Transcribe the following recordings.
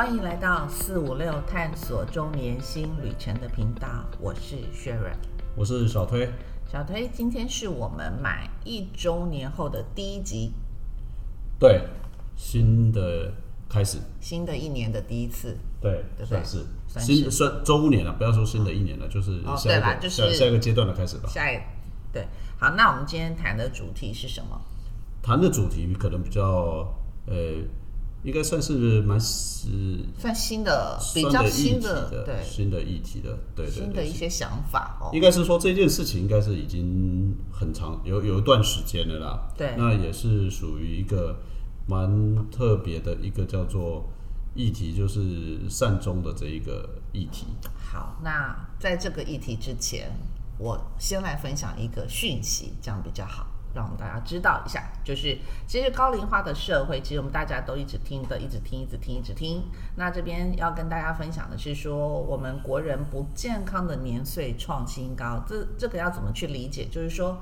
欢迎来到四五六探索中年新旅程的频道，我是 Sharon，我是小推。小推，今天是我们满一周年后的第一集，对，新的开始，新的一年的第一次，对，对不对？算是。算新是算周年了，不要说新的一年了，就是哦下一个对啦就是下下一个阶段的开始吧。下一对，好，那我们今天谈的主题是什么？谈的主题可能比较呃，应该算是蛮是算新的，比较新的，的，对，新的议题的，对新的一些想法哦。应该是说这件事情应该是已经很长有有一段时间了啦。对那也是属于一个蛮特别的一个叫做议题，就是善终的这一个议题。好，那在这个议题之前，我先来分享一个讯息，这样比较好，让我们大家知道一下。就是其实高龄化的社会，其实我们大家都一直听的，一直听，一直听，一直听。那这边要跟大家分享的是说，我们国人不健康的年岁创新高，这这个要怎么去理解？就是说，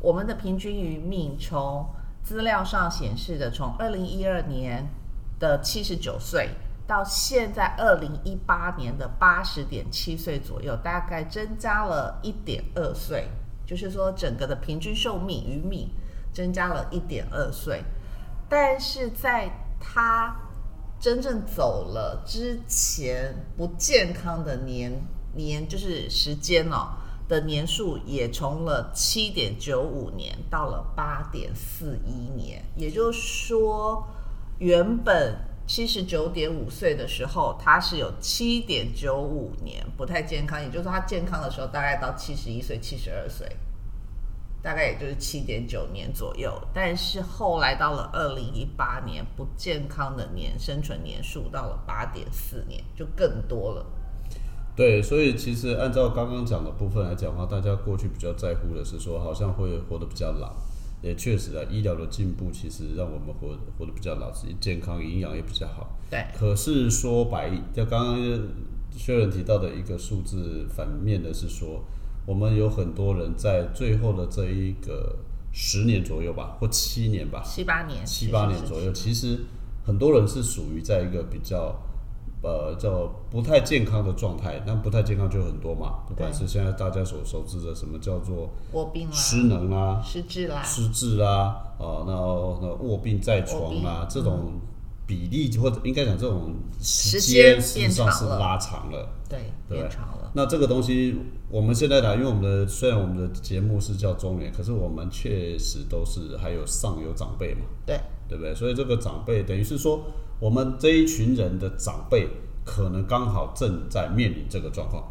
我们的平均余命从资料上显示的，从二零一二年的七十九岁。到现在二零一八年的八十点七岁左右，大概增加了一点二岁，就是说整个的平均寿命余命增加了一点二岁，但是在他真正走了之前，不健康的年年就是时间哦的年数也从了七点九五年到了八点四一年，也就是说原本。七十九点五岁的时候，他是有七点九五年不太健康，也就是说他健康的时候大概到七十一岁、七十二岁，大概也就是七点九年左右。但是后来到了二零一八年，不健康的年生存年数到了八点四年，就更多了。对，所以其实按照刚刚讲的部分来讲的话，大家过去比较在乎的是说，好像会活得比较老。也确实啊，医疗的进步其实让我们活活得比较老，实健康、营养也比较好。对，可是说白，就刚刚薛仁提到的一个数字，反面的是说，我们有很多人在最后的这一个十年左右吧，或七年吧，七八年，七八年左右，其实很多人是属于在一个比较。呃，叫不太健康的状态，那不太健康就很多嘛，不管是现在大家所熟知的什么叫做卧病啦、失能啦、失智啦、失智啦，哦，那那卧病在床啊，这种比例或者应该讲这种时间实际上是拉长了，对，对。变长了。那这个东西我们现在呢，因为我们的虽然我们的节目是叫中年，可是我们确实都是还有上有长辈嘛，对，对不对？所以这个长辈等于是说。我们这一群人的长辈可能刚好正在面临这个状况，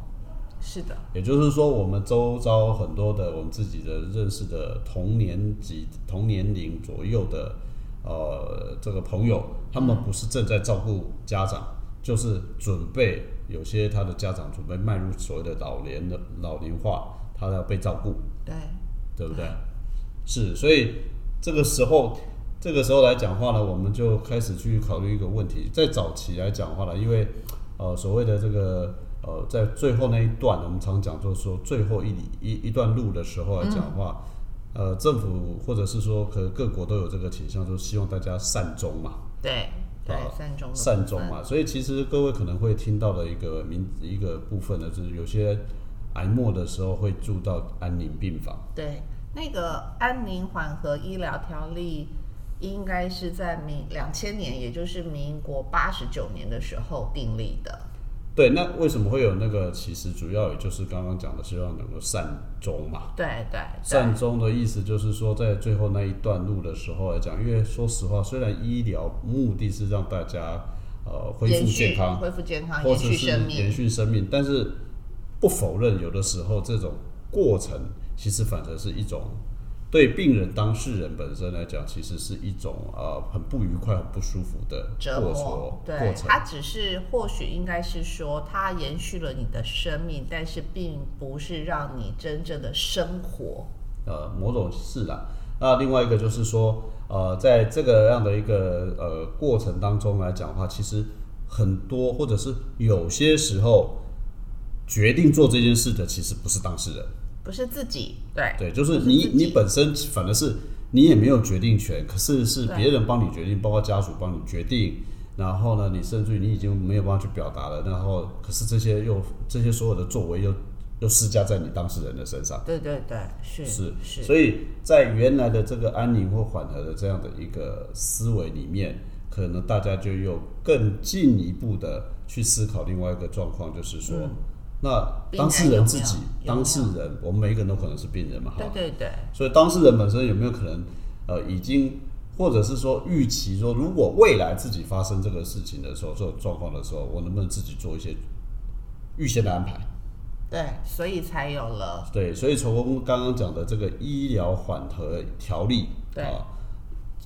是的，也就是说，我们周遭很多的我们自己的认识的同年级、同年龄左右的呃这个朋友，他们不是正在照顾家长，就是准备有些他的家长准备迈入所谓的老年的老龄化，他要被照顾，对，对不对？是，所以这个时候。这个时候来讲话呢，我们就开始去考虑一个问题。在早期来讲话呢，因为呃所谓的这个呃在最后那一段，我们常讲就是说最后一里一一段路的时候来讲话，呃政府或者是说可各国都有这个倾向，就是希望大家善终嘛。对对，善终善终嘛。所以其实各位可能会听到的一个名一个部分呢，就是有些癌末的时候会住到安宁病房。对，那个安宁缓和医疗条例。应该是在民两千年，也就是民国八十九年的时候订立的。对，那为什么会有那个？其实主要也就是刚刚讲的，希望能够善终嘛。对对。善终的意思就是说，在最后那一段路的时候来讲，因为说实话，虽然医疗目的是让大家呃恢复健康、恢复健康、延续生命、延续生命，但是不否认有的时候这种过程其实反而是一种。对病人当事人本身来讲，其实是一种呃很不愉快、很不舒服的过程。对，它只是或许应该是说，它延续了你的生命，但是并不是让你真正的生活。呃，某种是啦。那另外一个就是说，呃，在这个样的一个呃过程当中来讲的话，其实很多或者是有些时候决定做这件事的，其实不是当事人。不是自己，对。对，就是你你本身反而是你也没有决定权，可是是别人帮你决定，包括家属帮你决定然后呢，你甚至于你已经没有办法去表达了，然后可是这些又这些所有的作为又又施加在你当事人的身上，对对对，是是是，所以在原来的这个安宁或缓和的这样的一个思维里面，可能大家就又更进一步的去思考另外一个状况，就是说，那当事人自己，有有？当事人，我们每一个人都可能是病人嘛，哈。对，对对，所以当事人本身有没有可能，呃，已经或者是说预期说，如果未来自己发生这个事情的时候，这种状况的时候，我能不能自己做一些预先的安排？对，所以才有了。对，所以从刚刚讲的这个医疗缓和条例对。啊，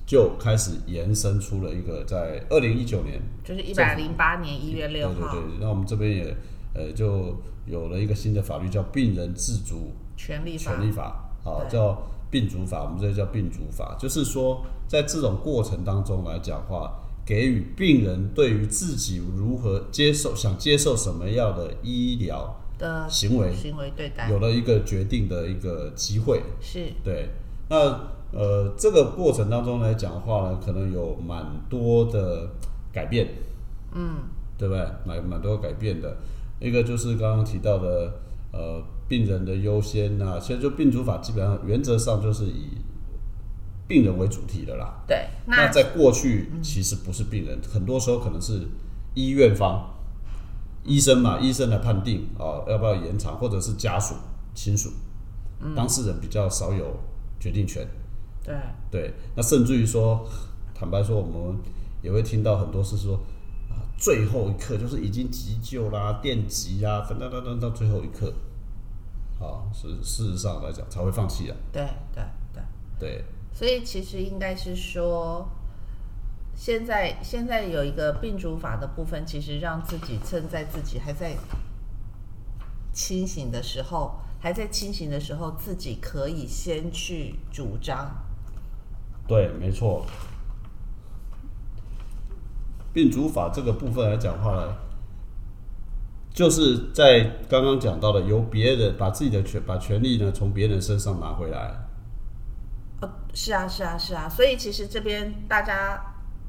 就开始延伸出了一个在二零一九年，就是一百零八年一月对六号。对对，那我们这边也呃就有了一个新的法律叫《病人自主权利法。权利法》啊，叫病主法，我们这叫病主法，就是说在这种过程当中来讲话，给予病人对于自己如何接受、想接受什么样的医疗的行为，行为对待。有了一个决定的一个机会。是。对，那呃，这个过程当中来讲的话呢，可能有蛮多的改变，嗯，对不对？蛮蛮多改变的。一个就是刚刚提到的，呃，病人的优先呐、现在就病主法基本上原则上就是以病人为主体的啦。对，那那在过去其实不是病人，很多时候可能是医院方、医生嘛，医生来判定啊、要不要延长，或者是家属、亲属，当事人比较少有决定权。对对，那甚至于说，坦白说，我们也会听到很多是说啊，最后一刻就是已经急救啦、电击啦，等等等等到最后一刻，啊，是事实上来讲才会放弃啊。对对对，对，所以其实应该是说，现在现在有一个病主法的部分，其实让自己趁在自己还在清醒的时候，还在清醒的时候，自己可以先去主张。对，没错。病主法这个部分来讲话呢，就是在刚刚讲到的，由别人把自己的权把权利呢从别人身上拿回来。呃，是啊，是啊，是啊，所以其实这边大家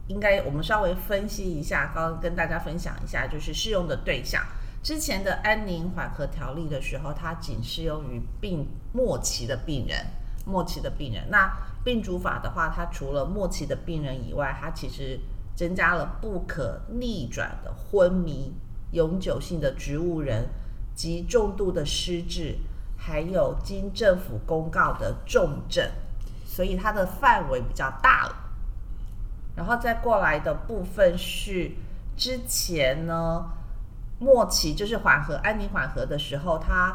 应该我们稍微分析一下，刚刚跟大家分享一下，就是适用的对象。之前的安宁缓和条例的时候，它仅适用于病末期的病人，末期的病人。那病主法的话，它除了末期的病人以外，它其实增加了不可逆转的昏迷、永久性的植物人及重度的失智，还有经政府公告的重症，所以它的范围比较大了。然后再过来的部分是之前呢，末期就是缓和安宁缓和的时候，它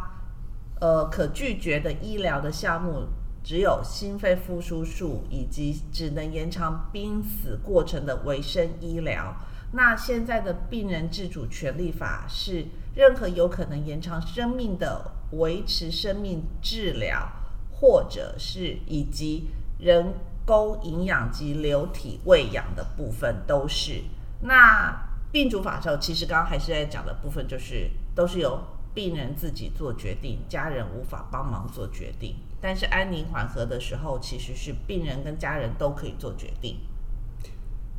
呃可拒绝的医疗的项目只有心肺复苏术以及只能延长濒死过程的维生医疗。那现在的病人自主权利法是任何有可能延长生命的维持生命治疗，或者是以及人工营养及流体喂养的部分都是。那病主法的时候，其实刚刚还是在讲的部分，就是都是由病人自己做决定，家人无法帮忙做决定。但是安宁缓和的时候，其实是病人跟家人都可以做决定。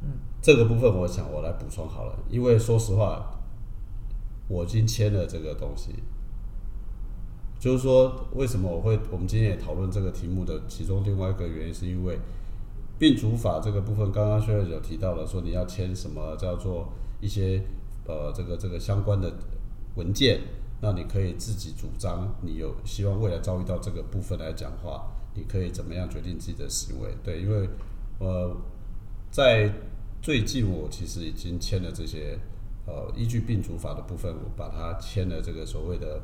嗯这个部分，我想我来补充好了，因为说实话，我已经签了这个东西，就是说为什么我会我们今天也讨论这个题目的其中另外一个原因，是因为病主法这个部分，刚刚薛瑞有提到了说你要签什么叫做一些呃这个这个相关的文件，那你可以自己主张，你有希望未来遭遇到这个部分来讲话，你可以怎么样决定自己的行为？对，因为呃在最近我其实已经签了这些呃依据病主法的部分，我把它签了这个所谓的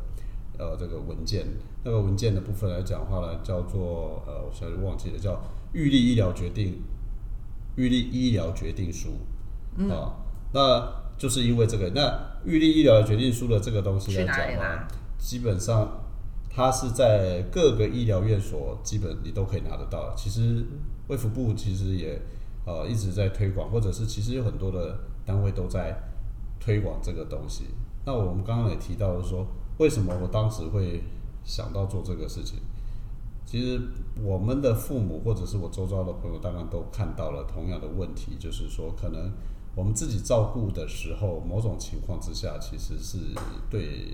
呃这个文件。那个文件的部分来讲话呢，叫做呃我现在忘记了，叫预立医疗决定预立医疗决定书啊、那就是因为这个，那预立医疗决定书的这个东西来讲的话，基本上它是在各个医疗院所基本你都可以拿得到。其实卫福部其实也呃一直在推广，或者是其实有很多的单位都在推广这个东西。那我们刚刚也提到了说，为什么我当时会想到做这个事情？其实我们的父母或者是我周遭的朋友，当然都看到了同样的问题，就是说可能我们自己照顾的时候，某种情况之下，其实是对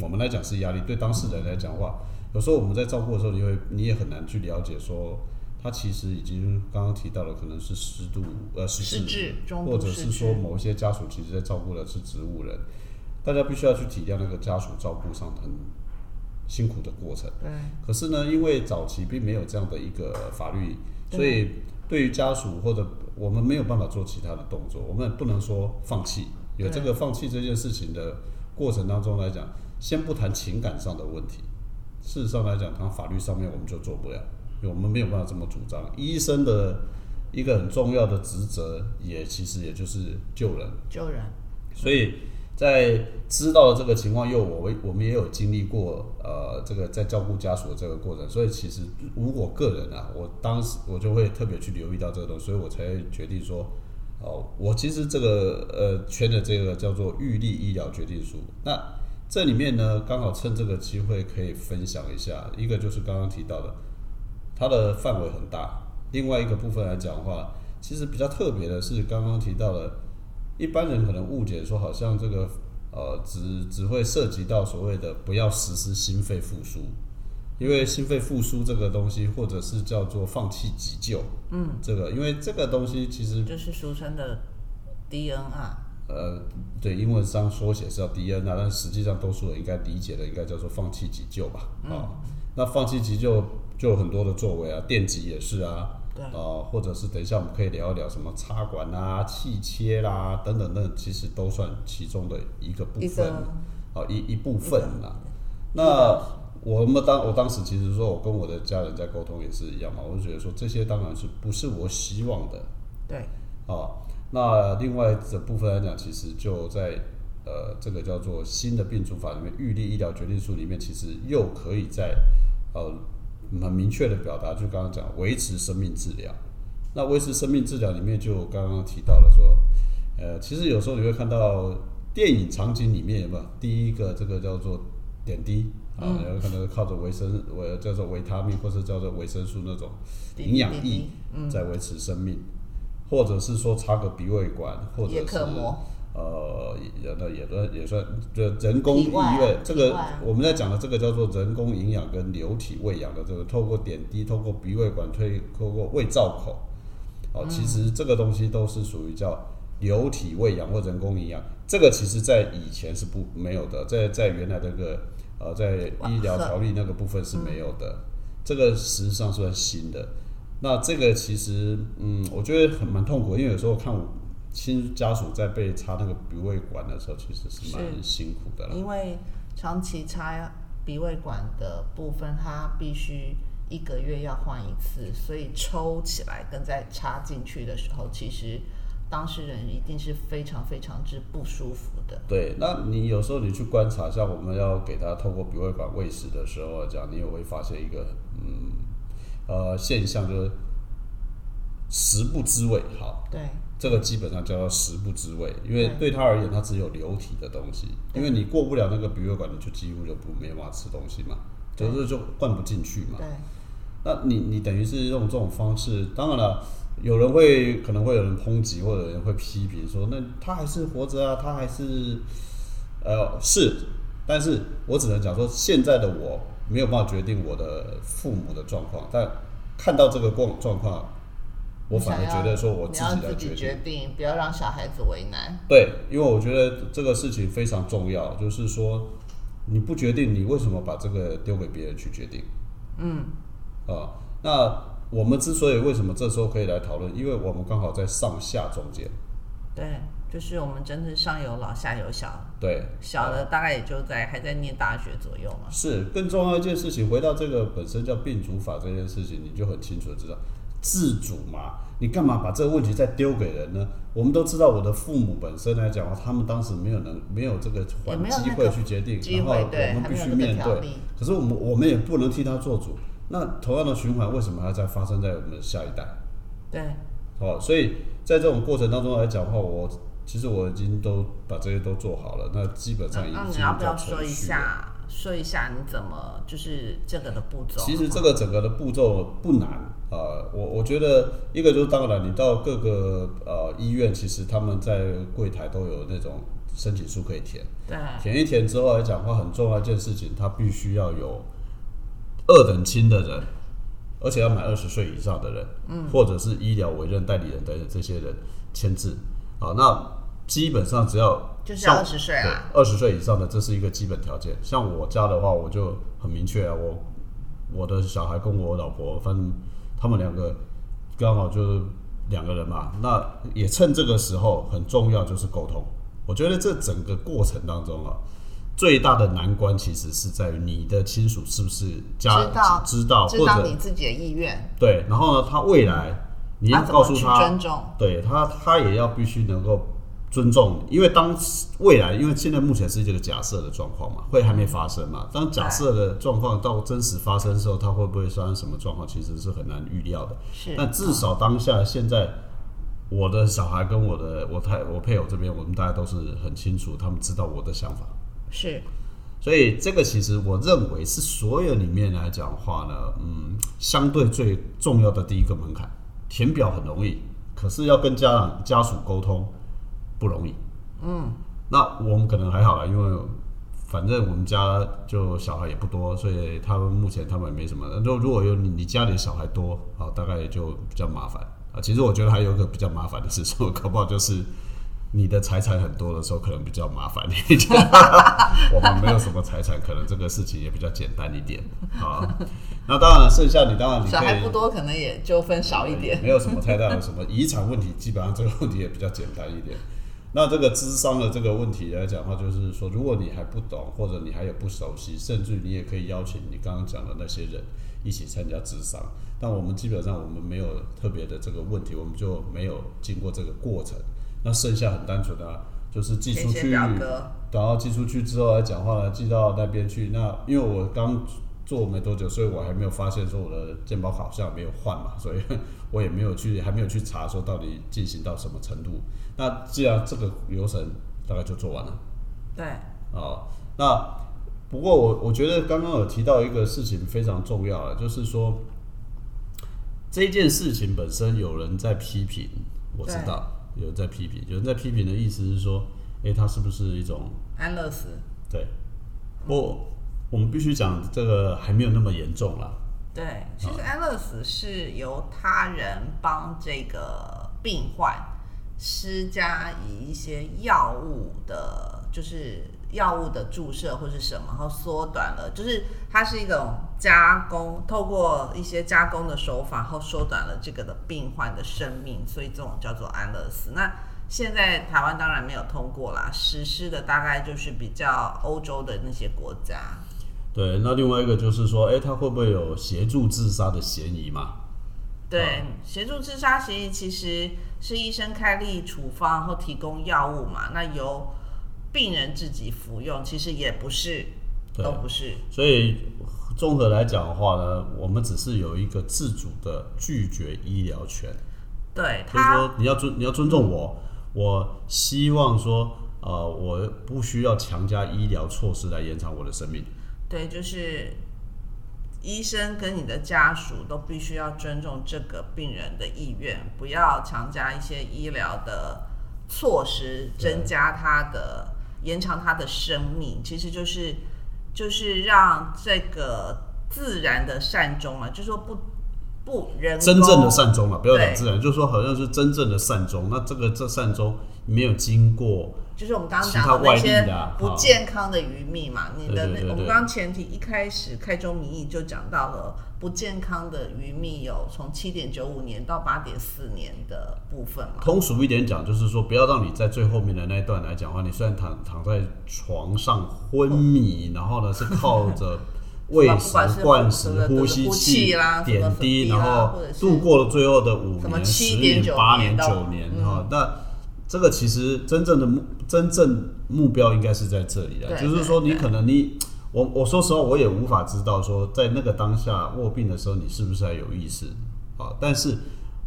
我们来讲是压力，对当事人来讲的话，有时候我们在照顾的时候，你会你也很难去了解说，他其实已经刚刚提到了，可能是湿度呃失失智中度或者是说某一些家属其实在照顾的是植物人，大家必须要去体谅那个家属照顾上很辛苦的过程。对，可是呢，因为早期并没有这样的一个法律，所以对于家属或者我们没有办法做其他的动作，我们也不能说放弃。有这个放弃这件事情的过程当中来讲，先不谈情感上的问题，事实上来讲，谈法律上面我们就做不了，因为我们没有办法这么主张。医生的一个很重要的职责，也其实也就是救人。救人，所以在知道了这个情况，又我我们也有经历过呃这个在照顾家属的这个过程，所以其实如果个人啊，我当时我就会特别去留意到这个东西，所以我才决定说，哦，我其实这个呃圈的这个叫做预立医疗决定书，那这里面呢，刚好趁这个机会可以分享一下，一个就是刚刚提到的，它的范围很大，另外一个部分来讲的话，其实比较特别的是刚刚提到的。一般人可能误解说，好像这个呃，只只会涉及到所谓的不要实施心肺复苏，因为心肺复苏这个东西，或者是叫做放弃急救，嗯，这个因为这个东西其实就是俗称的 DNR。呃，对，英文上缩写是叫 DNR，，但实际上多数人应该理解的应该叫做放弃急救吧，啊、那放弃急救就有很多的作为啊，电击也是啊，对。啊、或者是等一下我们可以聊一聊什么插管啊、气切啦等等等，其实都算其中的一个部分个，啊一一部分啦。那我们当我当时其实说我跟我的家人在沟通也是一样嘛，我就觉得说这些当然是不是我希望的，对，啊，那另外的部分来讲，其实就在呃这个叫做新的病主法里面，预立医疗决定书里面，其实又可以在呃很明确的表达，就刚刚讲维持生命治疗。那维持生命治疗里面，就刚刚提到了说，呃，其实有时候你会看到电影场景里面有没有第一个这个叫做点滴啊，然后可能靠着维生维叫做维他命或是叫做维生素那种营养液在维持生命。或者是说插个鼻胃管，或者叶是呃，也那也算也算就人工医体外院，这个我们在讲的这个叫做人工营养跟流体喂养的这个，透过点滴，透过鼻胃管推，透过胃造口，哦，其实这个东西都是属于叫流体喂养或人工营养，这个其实在以前是不没有的，在在原来那个呃在医疗条例那个部分是没有的，这个实际上算新的。那这个其实，嗯，我觉得很蛮痛苦，因为有时候看我亲家属在被插那个鼻胃管的时候，其实是蛮辛苦的啦。因为长期插鼻胃管的部分，它必须一个月要换一次，所以抽起来跟再插进去的时候，其实当事人一定是非常非常之不舒服的。对，那你有时候你去观察，像我们要给他透过鼻胃管喂食的时候来讲，你也会发现一个嗯呃现象，就是食不知味。好，对，这个基本上叫做食不知味，因为对。对他而言，他只有流体的东西，因为你过不了那个鼻胃管，你就几乎就不没办法吃东西嘛，对。就是就灌不进去嘛。对，那你你等于是用这种方式，当然了，有人会可能会有人抨击，或者有人会批评说，那他还是活着啊，他还是呃是，但是我只能讲说，现在的我没有办法决定我的父母的状况，但看到这个状状况，我反而觉得说我自己来决定不要让小孩子为难。对，因为我觉得这个事情非常重要，就是说你不决定，你为什么把这个丢给别人去决定？嗯，啊，那我们之所以为什么这时候可以来讨论，因为我们刚好在上下中间，对，就是我们真的上有老下有小，对，小的大概也就在还在念大学左右嘛。是更重要一件事情。回到这个本身叫病主法这件事情，你就很清楚的知道，自主嘛，你干嘛把这个问题再丢给人呢？我们都知道，我的父母本身来讲的话，他们当时没有能没有这个也环机会去决定，然后我们必须面对。可是我们我们也不能替他做主。那同样的循环，为什么还在发生在我们的下一代？对，哦，所以在这种过程当中来讲的话，我其实我已经都把这些都做好了，那基本上已经那你要不要说一序了下说一下你怎么就是这个的步骤？其实这个整个的步骤不难啊、我我觉得一个就是当然，你到各个呃医院，其实他们在柜台都有那种申请书可以填，对填一填之后来讲的话，很重要一件事情，他必须要有二等亲的人，而且要满二十岁以上的人，嗯，或者是医疗委任代理人等等这些人签字啊。那基本上只要就是像20岁啊对，二十岁以上的这是一个基本条件。像我家的话，我就很明确啊，我我的小孩跟我老婆，反正他们两个刚好就是两个人嘛。那也趁这个时候很重要就是沟通。我觉得这整个过程当中啊，最大的难关其实是在于你的亲属是不是家知道知道知道或者你自己的意愿，对，然后呢，他未来你要告诉他，尊重？对他，他也要必须能够尊重，因为当未来，因为现在目前是这个假设的状况嘛，会还没发生嘛。当假设的状况到真实发生的时候，它会不会发生什么状况，其实是很难预料的。是，但至少当下现在，我的小孩跟我的我太我配偶这边，我们大家都是很清楚，他们知道我的想法。是所以这个其实我认为是所有里面来讲的话呢，嗯，相对最重要的第一个门槛。填表很容易，可是要跟家长家属沟通不容易。嗯，那我们可能还好啦，因为反正我们家就小孩也不多，所以他们目前他们也没什么。如如果有你你家里的小孩多好，大概也就比较麻烦啊。其实我觉得还有一个比较麻烦的事情，搞不好就是你的财产很多的时候，可能比较麻烦一点。我们没有什么财产，可能这个事情也比较简单一点啊。那当然，剩下你当然你小孩不多，可能也就分少一点。没有什么太大的什么遗产问题，基本上这个问题也比较简单一点。那这个智商的这个问题来讲的话，就是说，如果你还不懂，或者你还有不熟悉，甚至你也可以邀请你刚刚讲的那些人一起参加智商。但我们基本上我们没有特别的这个问题，我们就没有经过这个过程。那剩下很单纯的、啊，就是寄出去，然后寄出去之后来讲话呢，寄到那边去。那因为我刚做没多久，所以我还没有发现说我的健保卡好像没有换嘛，所以 我也没有去，还没有去查说到底进行到什么程度。那既然这个流程大概就做完了对，哦，那不过我我觉得刚刚有提到一个事情非常重要了，就是说这件事情本身有人在批评，我知道有人在批评，有人在批评的意思是说，诶，它是不是一种安乐死。对，我我们必须讲这个还没有那么严重啦。对，其实安乐死是由他人帮这个病患施加以一些药物的，就是药物的注射或是什么，然后缩短了，就是它是一种加工，透过一些加工的手法，然后缩短了这个的病患的生命，所以这种叫做安乐死。那现在台湾当然没有通过啦，实施的大概就是比较欧洲的那些国家。对，那另外一个就是说，诶，他会不会有协助自杀的嫌疑嘛？对，协助自杀协议其实是医生开立处方或提供药物嘛，那由病人自己服用，其实也不是，都不是。所以综合来讲的话呢，我们只是有一个自主的拒绝医疗权，对就是他，说你要尊你要尊重我，我希望说，呃，我不需要强加医疗措施来延长我的生命。对，就是医生跟你的家属都必须要尊重这个病人的意愿，不要强加一些医疗的措施，增加他的延长他的生命，其实就是就是让这个自然的善终啊，就说不不人工真正的善终了，不要讲自然，就是说好像是真正的善终。那这个这善终没有经过就是我们刚刚其讲的那些不健康的鱼蜜嘛，你的那我们刚刚前提一开始开宗明义就讲到了不健康的鱼蜜有从七点九五年到八点四年的部分嘛，通俗一点讲，就是说不要让你在最后面的那一段来讲的话，你虽然躺躺在床上昏迷，然后呢是靠着 喂食灌食、呼吸呼气啦点滴，然后度过了最后的五年、十7.9年、八年、九年嗯。哈。那这个其实真正的目真正目标应该是在这里的，对就是说你可能你。我我说实话，我也无法知道说，在那个当下卧病的时候，你是不是还有意识啊？但是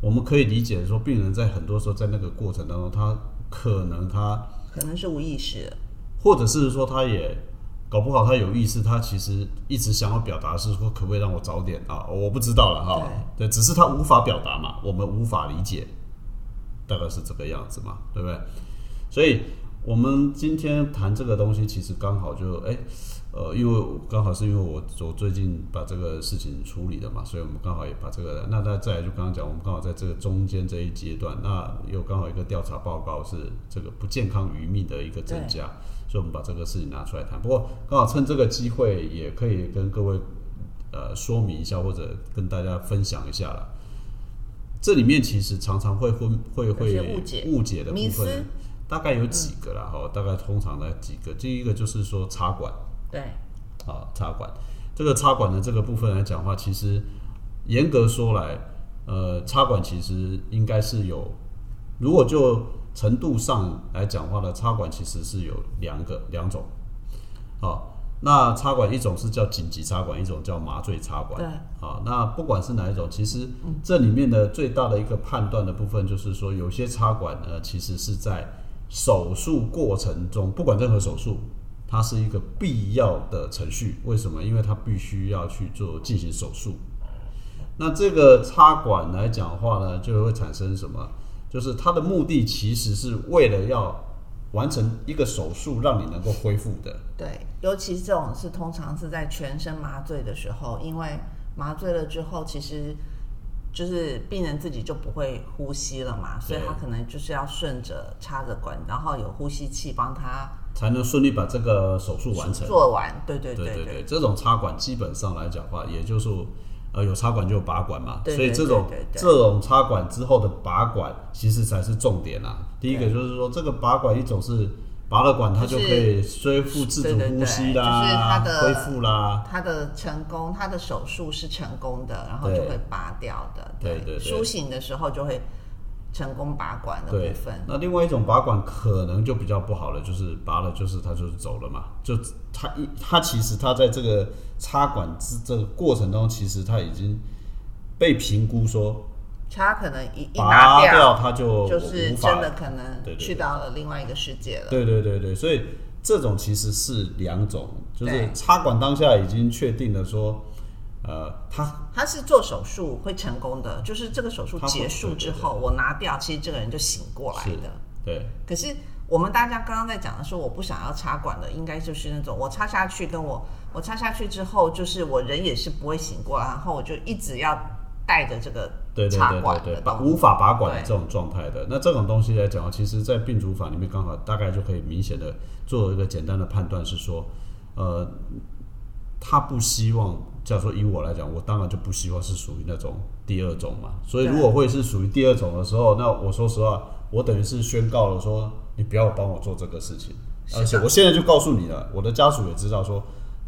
我们可以理解说，病人在很多时候在那个过程当中，他可能他可能是无意识，或者是说他也搞不好他有意识，他其实一直想要表达是说，可不可以让我早点啊？我不知道了哈。对，只是他无法表达嘛，我们无法理解，大概是这个样子嘛，对不对？所以我们今天谈这个东西，其实刚好就哎。呃，因为刚好是因为我我最近把这个事情处理了嘛，所以我们刚好也把这个，那再再就刚刚讲，我们刚好在这个中间这一阶段，那又刚好一个调查报告是这个不健康余命的一个增加，所以我们把这个事情拿出来谈。不过刚好趁这个机会，也可以跟各位呃说明一下，或者跟大家分享一下了。这里面其实常常会会会会误解。误解的部分，大概有几个啦，哈，大概通常的几个，第一个就是说插管。对，啊，插管，这个插管的这个部分来讲话，其实严格说来，呃，插管其实应该是有，如果就程度上来讲话呢，插管其实是有两个两种，好，那插管一种是叫紧急插管，一种叫麻醉插管，对，好，那不管是哪一种，其实这里面的最大的一个判断的部分就是说，有些插管呢，其实是在手术过程中，不管任何手术。它是一个必要的程序，为什么？因为它必须要去做进行手术。那这个插管来讲的话呢，就会产生什么？就是它的目的其实是为了要完成一个手术，让你能够恢复的。对，尤其这种是通常是在全身麻醉的时候，因为麻醉了之后，其实就是病人自己就不会呼吸了嘛，所以他可能就是要顺着插着管，然后有呼吸器帮他。才能顺利把这个手术完成。做完，对对对对对。这种插管基本上来讲的话，也就是呃有插管就有拔管嘛，所以这种这种插管之后的拔管，其实才是重点啊。第一个就是说，这个拔管一种是拔了管，它就可以恢复自主呼吸啦，就是它的恢复啦。它的成功，它的手术是成功的，然后就会拔掉的。对对对。苏醒的时候就会。成功拔管的部分，那另外一种拔管可能就比较不好了，就是拔了就是他就是走了嘛，就他一他其实他在这个插管之这个过程中，其实他已经被评估说，他可能一一拔掉他就就是真的可能去到了另外一个世界了。对对对对，所以这种其实是两种，就是插管当下已经确定了说。呃，他他是做手术会成功的，就是这个手术结束之后，我拿掉，其实这个人就醒过来的。对。可是我们大家刚刚在讲的说，我不想要插管的，应该就是那种我插下去，跟我我插下去之后，就是我人也是不会醒过来，然后我就一直要带着这个插管的，无法拔管的这种状态的。那这种东西来讲，其实在病主法里面刚好大概就可以明显的做一个简单的判断，是说，呃。他不希望，假如说以我来讲，我当然就不希望是属于那种第二种嘛。所以如果会是属于第二种的时候，那我说实话，我等于是宣告了说，你不要帮我做这个事情。而且我现在就告诉你了，我的家属也知道说，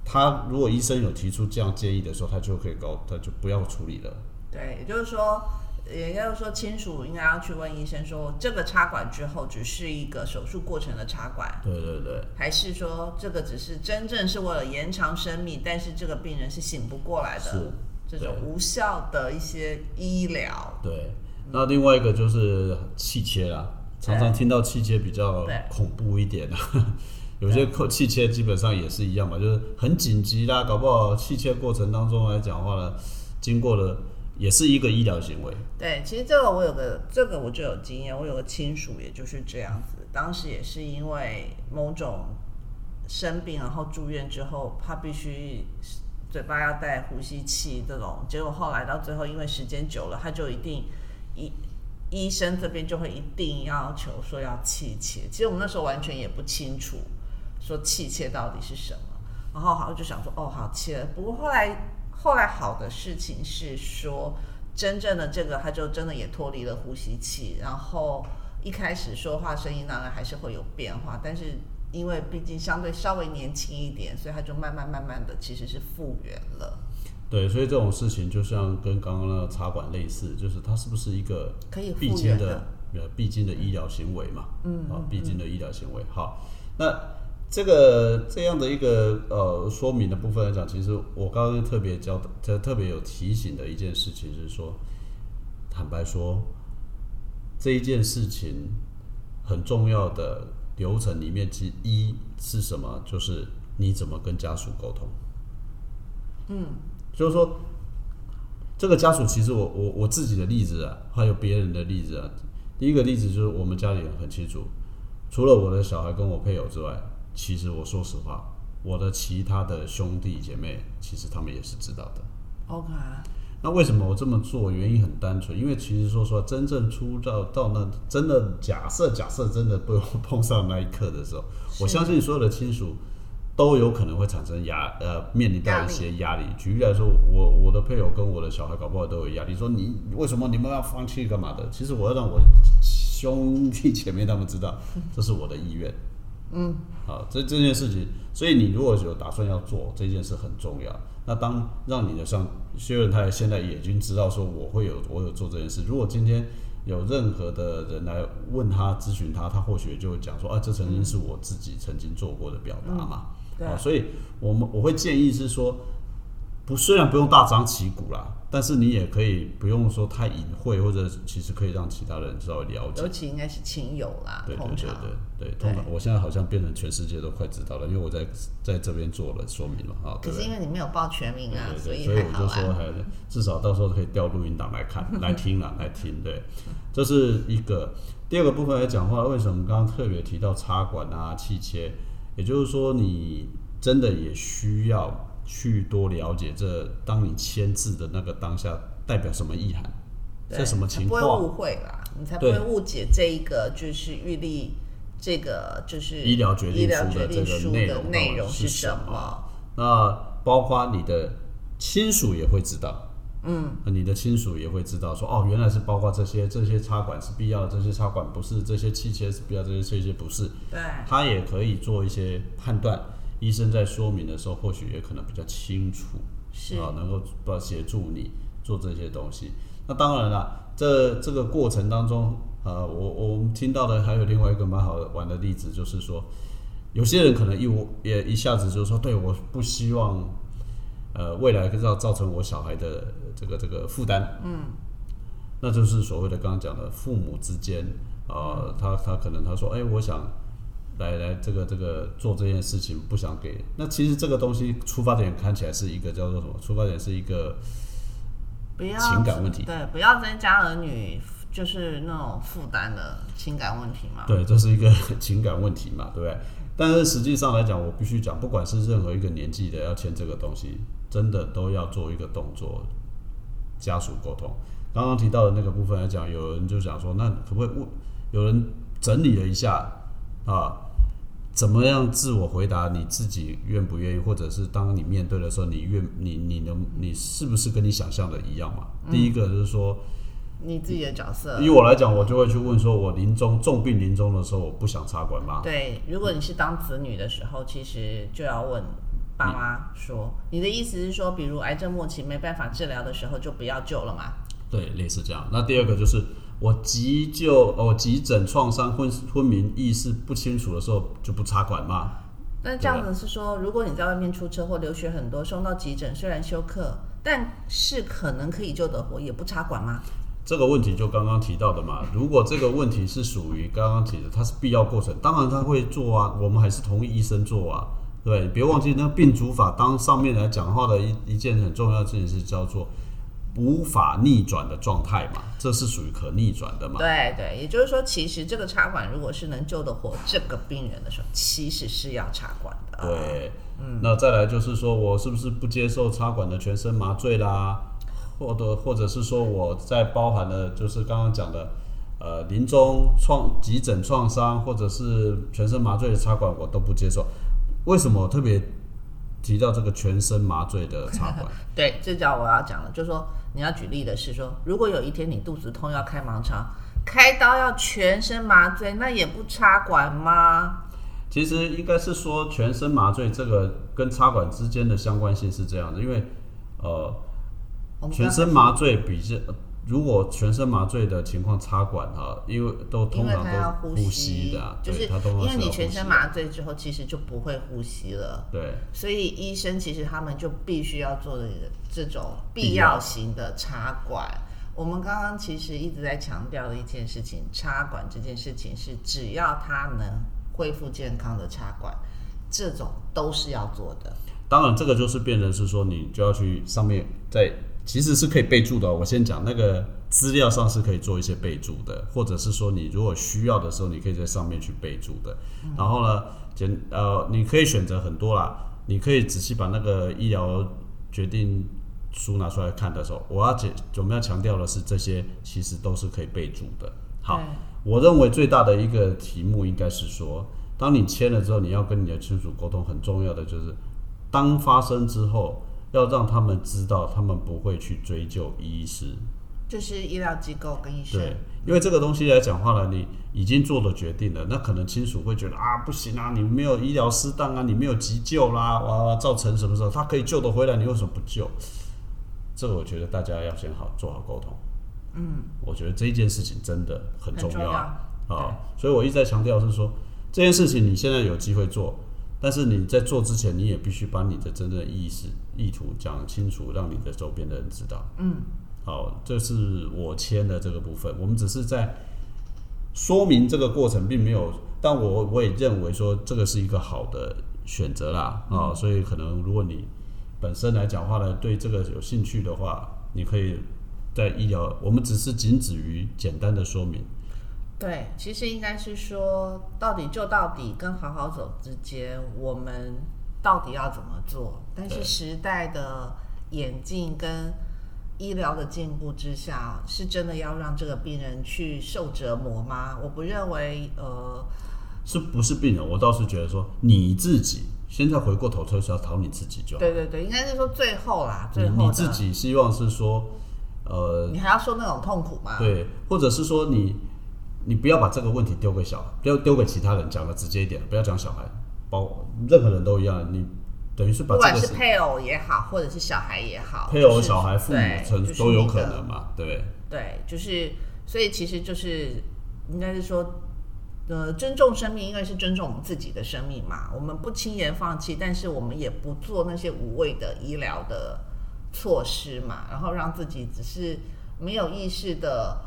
他如果医生有提出这样建议的时候，他就可以告，他就不要处理了。对，也就是说。也就是说，亲属应该要去问医生说，这个插管之后只是一个手术过程的插管，对对对，还是说这个只是真正是为了延长生命，但是这个病人是醒不过来的，这种无效的一些医疗。对，那另外一个就是气切啦，常常听到气切比较恐怖一点。的，有些气切基本上也是一样嘛，就是很紧急啦，搞不好气切过程当中来讲话呢，经过了。也是一个医疗行为。对，其实这个我有个，这个我就有经验。我有个亲属，也就是这样子。当时也是因为某种生病，然后住院之后，他必须嘴巴要带呼吸器这种。结果后来到最后，因为时间久了，他就一定医医生这边就会一定要求说要气切。其实我们那时候完全也不清楚说气切到底是什么。然后好像就想说，哦，好切。不过后来。后来好的事情是说，真正的这个他就真的也脱离了呼吸器，然后一开始说话声音当然还是会有变化，但是因为毕竟相对稍微年轻一点，所以他就慢慢慢慢的其实是复原了。对，所以这种事情就像跟刚刚那个茶馆类似，就是它是不是一个可以必经的呃必经的医疗行为嘛？嗯，啊，必经的医疗行为。好，那。这个这样的一个呃说明的部分来讲，其实我刚刚特别教特特别有提醒的一件事情是说，坦白说，这一件事情很重要的流程里面之一是什么？就是你怎么跟家属沟通？嗯，就是说，这个家属其实我我我自己的例子啊，还有别人的例子啊。第一个例子就是我们家里很清楚，除了我的小孩跟我配偶之外，其实我说实话，我的其他的兄弟姐妹其实他们也是知道的。OK，那为什么我这么做？原因很单纯，因为其实说实话，真正出到到那真的假设假设真的被我碰上那一刻的时候，我相信所有的亲属都有可能会产生压呃面临到一些压力。举例来说，我我的配偶跟我的小孩搞不好都有压力，说你为什么你们要放弃干嘛的？其实我要让我兄弟姐妹他们知道，这是我的意愿。嗯，好，这这件事情，所以你如果有打算要做这件事很重要。那当让你的上薛仁泰现在已经知道说我会有我有做这件事。如果今天有任何的人来问他咨询他，他或许就会讲说啊，这曾经是我自己曾经做过的表达嘛。对啊，所以我们我会建议是说，不虽然不用大张旗鼓啦，但是你也可以不用说太隐晦，或者其实可以让其他人稍微了解尤。其应该是亲友啦，对对对对对，通常我现在好像变成全世界都快知道了，因为我在在这边做了说明了啊，对不对可是因？为你没有报全名啊，对对对，以所以我就说啊。还至少到时候可以调录音档来看、来听了、来听。对，这是一个。第二个部分来讲话，为什么刚刚特别提到插管啊、气切？也就是说，你真的也需要去多了解这，当你签字的那个当下代表什么意涵，对这什么情况不会误？会啦，你才不会误解这一个就是预立这个就是医疗决定书的这个内容内容是什什么？那包括你的亲属也会知道，嗯，你的亲属也会知道说，哦，原来是包括这些，这些插管是必要的，这些插管不是，这些器械是必要，这些器械不是，对，他也可以做一些判断。医生在说明的时候，或许也可能比较清楚，是。啊，能够帮协助你做这些东西。那当然了，这这个过程当中，呃，我我们听到的还有另外一个蛮好玩的例子，就是说，有些人可能一我也一下子就说，对，我不希望，呃，未来造造成我小孩的这个这个负担，嗯，那就是所谓的刚刚讲的父母之间，呃，他他可能他说，哎、我想来来这个这个做这件事情，不想给。那其实这个东西出发点看起来是一个叫做什么？出发点是一个不要情感问题对，不要增加儿女就是那种负担的情感问题嘛。对，这是一个情感问题嘛，对不对？但是实际上来讲，我必须讲，不管是任何一个年纪的要签这个东西，真的都要做一个动作，家属沟通。刚刚提到的那个部分来讲，有人就想说，那可不可以问？有人整理了一下啊，怎么样自我回答你自己愿不愿意，或者是当你面对的时候，你愿你你能你是不是跟你想象的一样嘛？第一个就是说，你自己的角色。以我来讲，我就会去问说，我临终重病临终的时候，我不想插管吗？对，如果你是当子女的时候，其实就要问爸妈说，你的意思是说，比如癌症末期没办法治疗的时候，就不要救了嘛？对，类似这样。那第二个就是我急救，哦，急诊创伤昏昏迷意识不清楚的时候就不插管吗？那这样子是说，如果你在外面出车祸流血很多，送到急诊，虽然休克，但是可能可以救得活，也不插管吗？这个问题就刚刚提到的嘛。如果这个问题是属于刚刚提的，它是必要过程，当然他会做啊，我们还是同意医生做啊。对，别忘记那病主法当上面来讲话的一一件很重要的事情是叫做无法逆转的状态嘛，这是属于可逆转的嘛。对对，也就是说，其实这个插管如果是能救得活这个病人的时候，其实是要插管的。对，嗯那再来就是说我是不是不接受插管的全身麻醉啦，或者或者是说我在包含了就是刚刚讲的，呃，临终创急诊创伤或者是全身麻醉的插管我都不接受。为什么我特别提到这个全身麻醉的插管？对，这叫我要讲的，就是说你要举例的是说，如果有一天你肚子痛要开盲肠，开刀要全身麻醉，那也不插管吗？其实应该是说全身麻醉这个跟插管之间的相关性是这样的，因为呃。全身麻醉比这，如果全身麻醉的情况插管哈，因为都通常他要呼都呼吸的啊，就是因为你全身麻醉之后，其实就不会呼吸了。对所以医生其实他们就必须要做的这种必要型的插管。我们刚刚其实一直在强调的一件事情，插管这件事情是只要他能恢复健康的插管，这种都是要做的。当然，这个就是变成是说，你就要去上面在其实是可以备注的哦。我先讲那个资料上是可以做一些备注的，或者是说你如果需要的时候，你可以在上面去备注的。然后呢，简呃，你可以选择很多啦，你可以仔细把那个医疗决定书拿出来看的时候，我要解我们要强调的是，这些其实都是可以备注的。好，我认为最大的一个题目应该是说，当你签了之后，你要跟你的亲属沟通，很重要的就是，当发生之后，要让他们知道，他们不会去追究医师。就是医疗机构跟医生，对，因为这个东西来讲话呢，你已经做了决定了，那可能亲属会觉得啊，不行啊，你没有医疗适当啊，你没有急救啦，哇，造成什么时候他可以救得回来，你为什么不救？这个我觉得大家要先好做好沟通。嗯，我觉得这一件事情真的很重要啊，啊所以我一直在强调是说，这件事情你现在有机会做，但是你在做之前，你也必须把你的真正的意识、意图讲清楚，让你的周边的人知道。嗯，好，这是我签的这个部分，我们只是在说明这个过程，并没有，但我我也认为说这个是一个好的选择啦，啊、所以可能如果你本身来讲话呢，对这个有兴趣的话，你可以在医疗，我们只是仅止于简单的说明，对，其实应该是说，到底就到底跟好好走之间，我们到底要怎么做？但是时代的演进跟医疗的进步之下，是真的要让这个病人去受折磨吗？我不认为，呃，是不是病人？我倒是觉得说你自己现在回过头就是要讨你自己就好，对对对，应该是说最后啦，最你后的你自己希望是说，呃，你还要说那种痛苦吗？对，或者是说你你不要把这个问题丢给小孩，不要丢给其他人，讲的直接一点，不要讲小孩，包任何人都一样，你等于是把不管是配偶也好，或者是小孩也好，配偶、就是小孩、父母都有可能嘛，对不对？对，就是，所以其实就是应该是说，呃，尊重生命，应该是尊重我们自己的生命嘛，我们不轻言放弃，但是我们也不做那些无谓的医疗的措施嘛，然后让自己只是没有意识的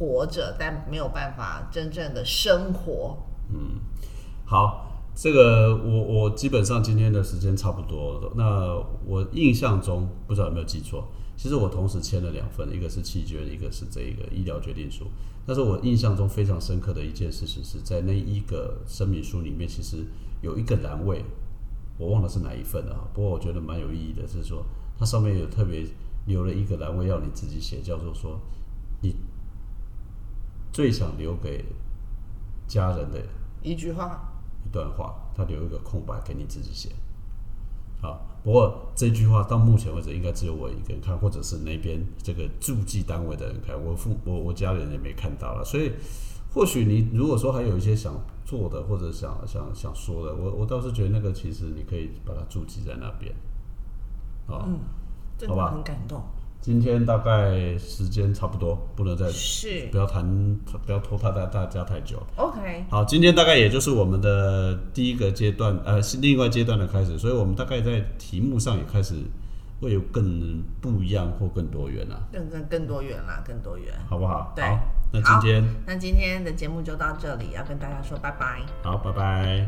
活着，但没有办法真正的生活。嗯好，这个我我基本上今天的时间差不多了。那我印象中不知道有没有记错，其实我同时签了两份，一个是契约，一个是这一个医疗决定书。但是我印象中非常深刻的一件事情是在那一个声明书里面，其实有一个栏位，我忘了是哪一份了啊。不过我觉得蛮有意义的，是说它上面有特别留了一个栏位要你自己写，叫做说你最想留给家人的一句话，一段话，他留一个空白给你自己写。好，不过这句话到目前为止应该只有我一个人看，或者是那边这个驻记单位的人看，我父我我家人也没看到了。所以，或许你如果说还有一些想做的或者想想想说的，我我倒是觉得那个其实你可以把它注记在那边。好，真的好吧很感动。今天大概时间差不多，不能再是不要谈不要拖沓大大家太久。OK，好，今天大概也就是我们的第一个阶段，呃，是另外阶段的开始，所以我们大概在题目上也开始会有更不一样或更多元啊，更更更多元啦，更多元。好不好？对好，那今天那今天的节目就到这里，要跟大家说拜拜。好，拜拜。